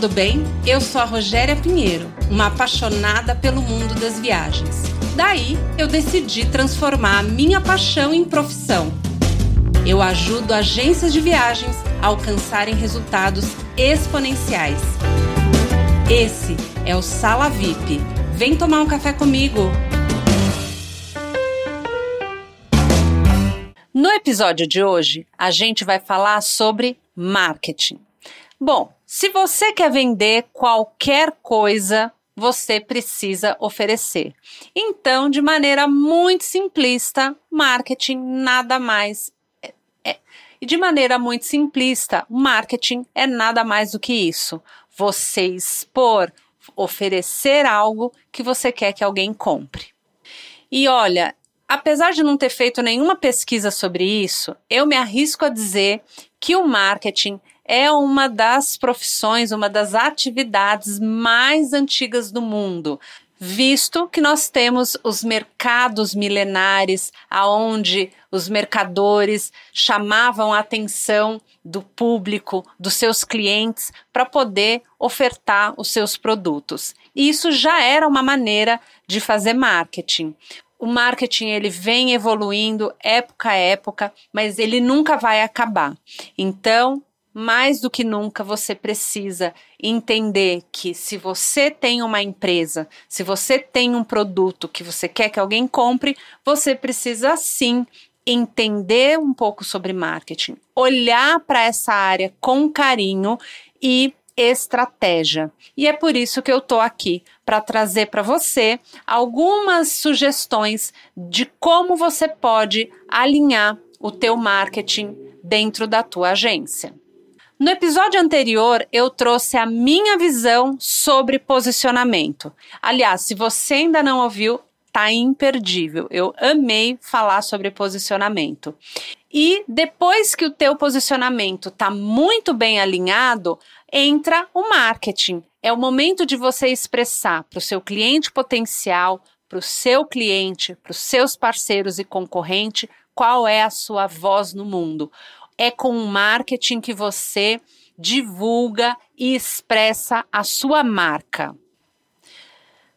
tudo bem? Eu sou a Rogéria Pinheiro, uma apaixonada pelo mundo das viagens. Daí, eu decidi transformar a minha paixão em profissão. Eu ajudo agências de viagens a alcançarem resultados exponenciais. Esse é o Sala VIP. Vem tomar um café comigo. No episódio de hoje, a gente vai falar sobre marketing. Bom, se você quer vender qualquer coisa, você precisa oferecer. Então, de maneira muito simplista, marketing nada mais é, é. E de maneira muito simplista, marketing é nada mais do que isso. Você expor, oferecer algo que você quer que alguém compre. E olha, apesar de não ter feito nenhuma pesquisa sobre isso, eu me arrisco a dizer que o marketing é uma das profissões, uma das atividades mais antigas do mundo, visto que nós temos os mercados milenares, aonde os mercadores chamavam a atenção do público, dos seus clientes, para poder ofertar os seus produtos. E isso já era uma maneira de fazer marketing. O marketing ele vem evoluindo época a época, mas ele nunca vai acabar. Então, mais do que nunca você precisa entender que se você tem uma empresa, se você tem um produto que você quer que alguém compre, você precisa sim entender um pouco sobre marketing, olhar para essa área com carinho e estratégia. E é por isso que eu tô aqui para trazer para você algumas sugestões de como você pode alinhar o teu marketing dentro da tua agência. No episódio anterior, eu trouxe a minha visão sobre posicionamento. Aliás, se você ainda não ouviu, tá imperdível. Eu amei falar sobre posicionamento. E depois que o teu posicionamento tá muito bem alinhado, entra o marketing. É o momento de você expressar para o seu cliente potencial, para o seu cliente, para os seus parceiros e concorrente, qual é a sua voz no mundo é com o marketing que você divulga e expressa a sua marca.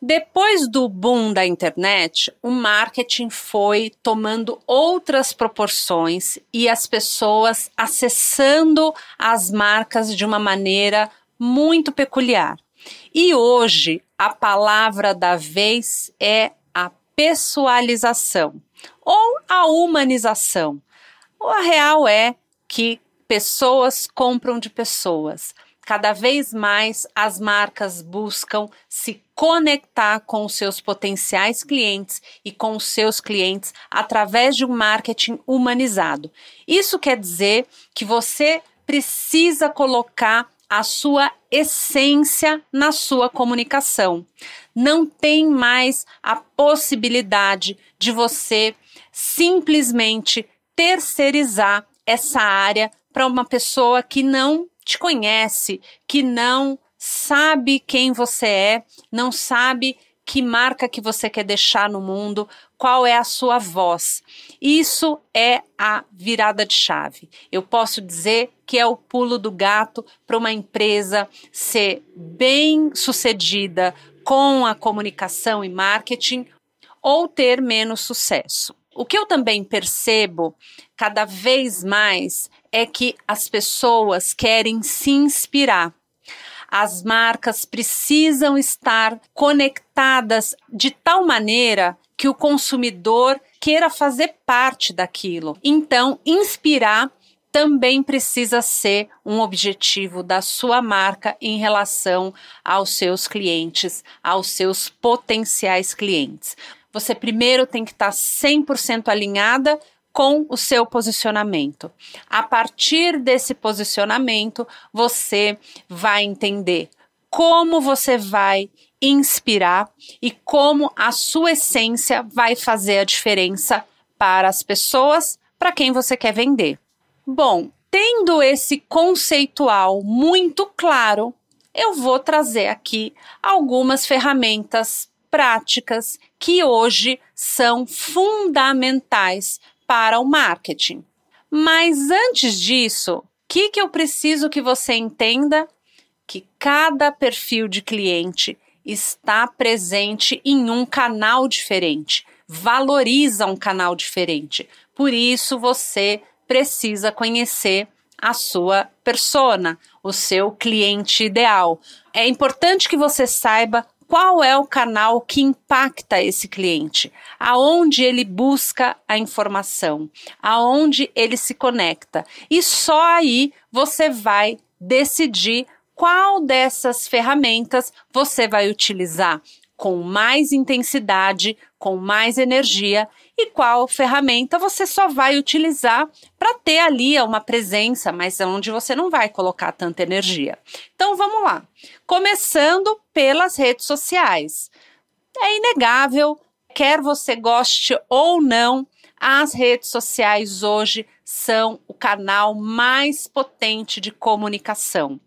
Depois do boom da internet, o marketing foi tomando outras proporções e as pessoas acessando as marcas de uma maneira muito peculiar. E hoje a palavra da vez é a pessoalização ou a humanização. O real é que pessoas compram de pessoas. Cada vez mais as marcas buscam se conectar com os seus potenciais clientes e com os seus clientes através de um marketing humanizado. Isso quer dizer que você precisa colocar a sua essência na sua comunicação. Não tem mais a possibilidade de você simplesmente terceirizar essa área para uma pessoa que não te conhece, que não sabe quem você é, não sabe que marca que você quer deixar no mundo, qual é a sua voz. Isso é a virada de chave. Eu posso dizer que é o pulo do gato para uma empresa ser bem sucedida com a comunicação e marketing ou ter menos sucesso. O que eu também percebo cada vez mais é que as pessoas querem se inspirar. As marcas precisam estar conectadas de tal maneira que o consumidor queira fazer parte daquilo. Então, inspirar também precisa ser um objetivo da sua marca em relação aos seus clientes, aos seus potenciais clientes. Você primeiro tem que estar 100% alinhada com o seu posicionamento. A partir desse posicionamento, você vai entender como você vai inspirar e como a sua essência vai fazer a diferença para as pessoas para quem você quer vender. Bom, tendo esse conceitual muito claro, eu vou trazer aqui algumas ferramentas práticas que hoje são fundamentais para o marketing. Mas antes disso, o que, que eu preciso que você entenda? que cada perfil de cliente está presente em um canal diferente, valoriza um canal diferente. Por isso você precisa conhecer a sua persona, o seu cliente ideal. É importante que você saiba qual é o canal que impacta esse cliente, aonde ele busca a informação, aonde ele se conecta. E só aí você vai decidir qual dessas ferramentas você vai utilizar com mais intensidade, com mais energia e qual ferramenta você só vai utilizar para ter ali uma presença, mas onde você não vai colocar tanta energia. Então vamos lá. Começando pelas redes sociais. É inegável, quer você goste ou não, as redes sociais hoje são o canal mais potente de comunicação.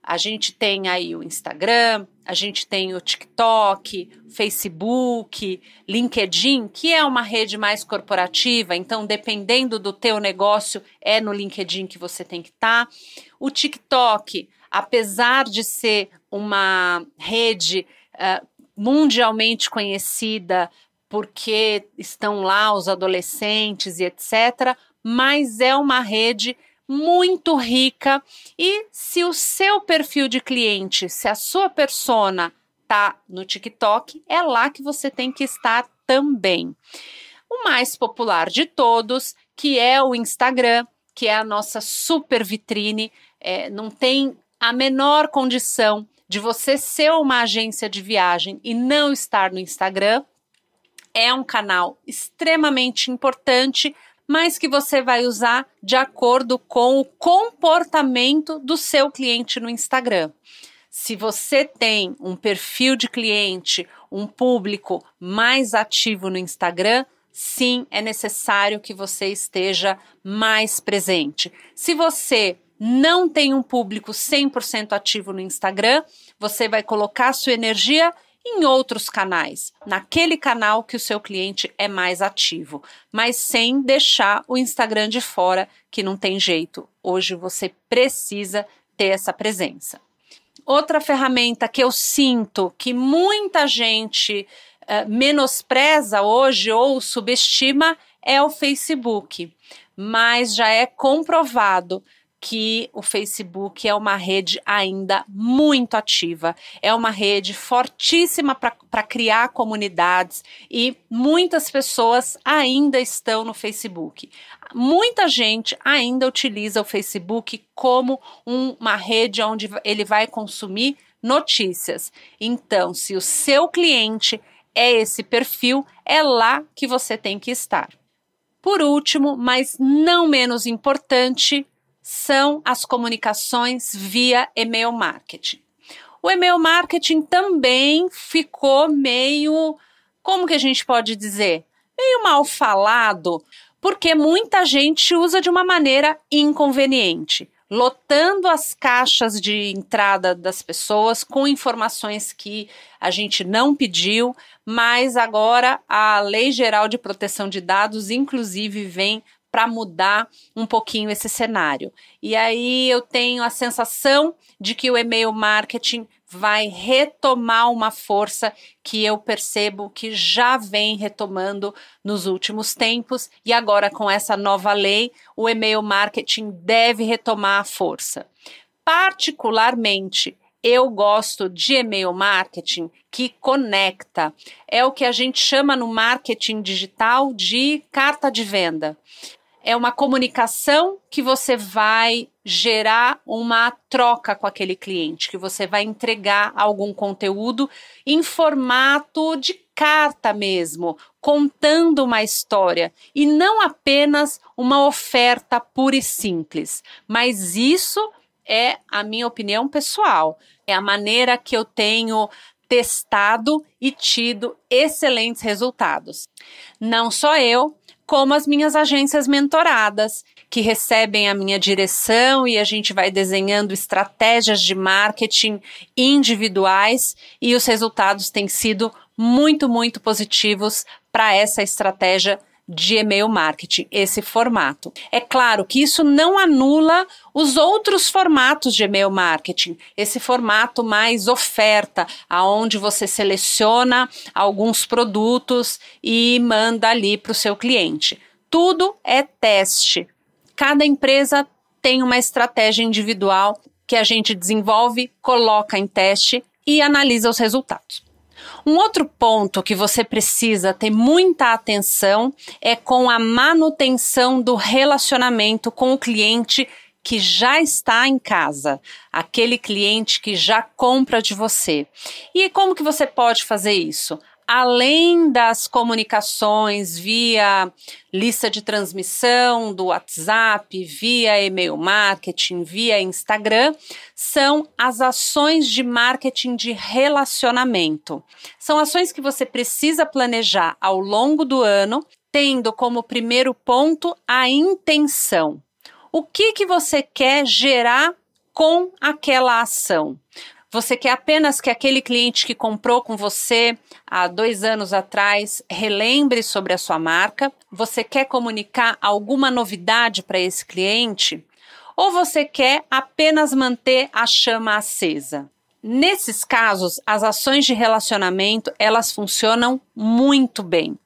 A gente tem aí o Instagram, a gente tem o TikTok, Facebook, LinkedIn, que é uma rede mais corporativa, então dependendo do teu negócio, é no LinkedIn que você tem que estar. Tá. O TikTok, apesar de ser uma rede uh, mundialmente conhecida, porque estão lá os adolescentes e etc., mas é uma rede muito rica e se o seu perfil de cliente, se a sua persona tá no TikTok, é lá que você tem que estar também. O mais popular de todos, que é o Instagram, que é a nossa super vitrine, é, não tem a menor condição de você ser uma agência de viagem e não estar no Instagram. É um canal extremamente importante mas que você vai usar de acordo com o comportamento do seu cliente no Instagram. Se você tem um perfil de cliente, um público mais ativo no Instagram, sim, é necessário que você esteja mais presente. Se você não tem um público 100% ativo no Instagram, você vai colocar sua energia em outros canais, naquele canal que o seu cliente é mais ativo, mas sem deixar o Instagram de fora, que não tem jeito. Hoje você precisa ter essa presença. Outra ferramenta que eu sinto que muita gente uh, menospreza hoje ou subestima é o Facebook, mas já é comprovado que o Facebook é uma rede ainda muito ativa, é uma rede fortíssima para criar comunidades e muitas pessoas ainda estão no Facebook. Muita gente ainda utiliza o Facebook como um, uma rede onde ele vai consumir notícias. Então, se o seu cliente é esse perfil, é lá que você tem que estar. Por último, mas não menos importante, são as comunicações via e-mail marketing. O e-mail marketing também ficou meio, como que a gente pode dizer? Meio mal falado, porque muita gente usa de uma maneira inconveniente, lotando as caixas de entrada das pessoas com informações que a gente não pediu, mas agora a Lei Geral de Proteção de Dados, inclusive, vem para mudar um pouquinho esse cenário. E aí eu tenho a sensação de que o e-mail marketing vai retomar uma força que eu percebo que já vem retomando nos últimos tempos e agora com essa nova lei, o e-mail marketing deve retomar a força. Particularmente, eu gosto de e-mail marketing que conecta. É o que a gente chama no marketing digital de carta de venda é uma comunicação que você vai gerar uma troca com aquele cliente, que você vai entregar algum conteúdo em formato de carta mesmo, contando uma história e não apenas uma oferta pura e simples. Mas isso é a minha opinião pessoal, é a maneira que eu tenho testado e tido excelentes resultados. Não só eu, como as minhas agências mentoradas, que recebem a minha direção e a gente vai desenhando estratégias de marketing individuais e os resultados têm sido muito, muito positivos para essa estratégia de e-mail marketing, esse formato. É claro que isso não anula os outros formatos de e-mail marketing, esse formato mais oferta, aonde você seleciona alguns produtos e manda ali para o seu cliente. Tudo é teste. Cada empresa tem uma estratégia individual que a gente desenvolve, coloca em teste e analisa os resultados. Um outro ponto que você precisa ter muita atenção é com a manutenção do relacionamento com o cliente que já está em casa, aquele cliente que já compra de você. E como que você pode fazer isso? Além das comunicações via lista de transmissão do WhatsApp, via e-mail marketing, via Instagram, são as ações de marketing de relacionamento. São ações que você precisa planejar ao longo do ano, tendo como primeiro ponto a intenção. O que que você quer gerar com aquela ação? Você quer apenas que aquele cliente que comprou com você há dois anos atrás relembre sobre a sua marca? Você quer comunicar alguma novidade para esse cliente? Ou você quer apenas manter a chama acesa? Nesses casos, as ações de relacionamento, elas funcionam muito bem.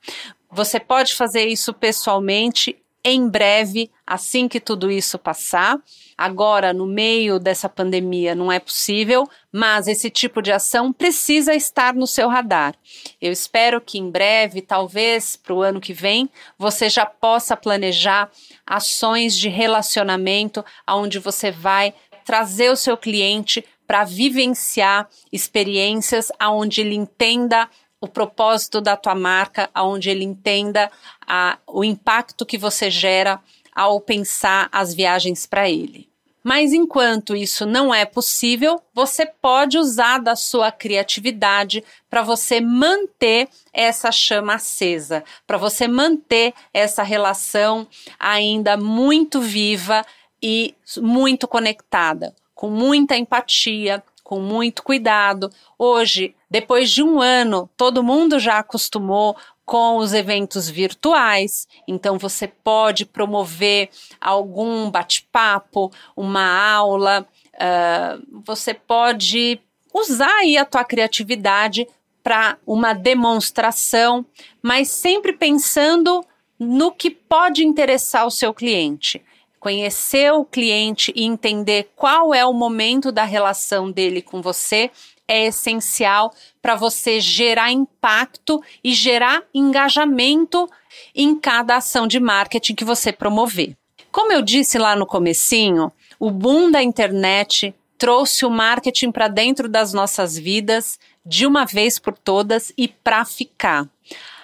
Você pode fazer isso pessoalmente em breve, assim que tudo isso passar. Agora, no meio dessa pandemia, não é possível, mas esse tipo de ação precisa estar no seu radar. Eu espero que em breve, talvez para o ano que vem, você já possa planejar ações de relacionamento onde você vai trazer o seu cliente para vivenciar experiências onde ele entenda o propósito da tua marca, aonde ele entenda a, o impacto que você gera ao pensar as viagens para ele. Mas enquanto isso não é possível, você pode usar da sua criatividade para você manter essa chama acesa, para você manter essa relação ainda muito viva e muito conectada, com muita empatia, com muito cuidado. Hoje, depois de um ano, todo mundo já acostumou com os eventos virtuais, então você pode promover algum bate-papo, uma aula, uh, você pode usar aí a tua criatividade para uma demonstração, mas sempre pensando no que pode interessar o seu cliente. Conhecer o cliente e entender qual é o momento da relação dele com você é essencial para você gerar impacto e gerar engajamento em cada ação de marketing que você promover. Como eu disse lá no comecinho, o boom da internet trouxe o marketing para dentro das nossas vidas de uma vez por todas e para ficar.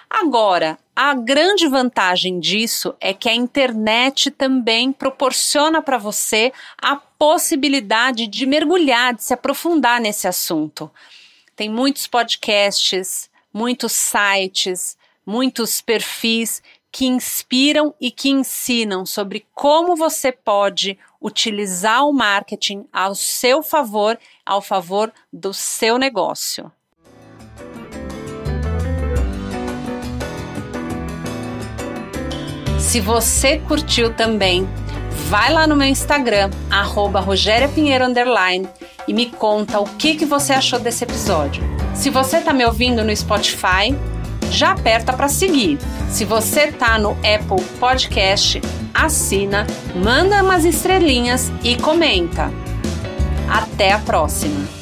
Agora, a grande vantagem disso é que a internet também proporciona para você a possibilidade de mergulhar, de se aprofundar nesse assunto. Tem muitos podcasts, muitos sites, muitos perfis que inspiram e que ensinam sobre como você pode utilizar o marketing ao seu favor, ao favor do seu negócio. Se você curtiu também, vai lá no meu Instagram, arroba e me conta o que, que você achou desse episódio. Se você está me ouvindo no Spotify, já aperta para seguir. Se você está no Apple Podcast, assina, manda umas estrelinhas e comenta. Até a próxima!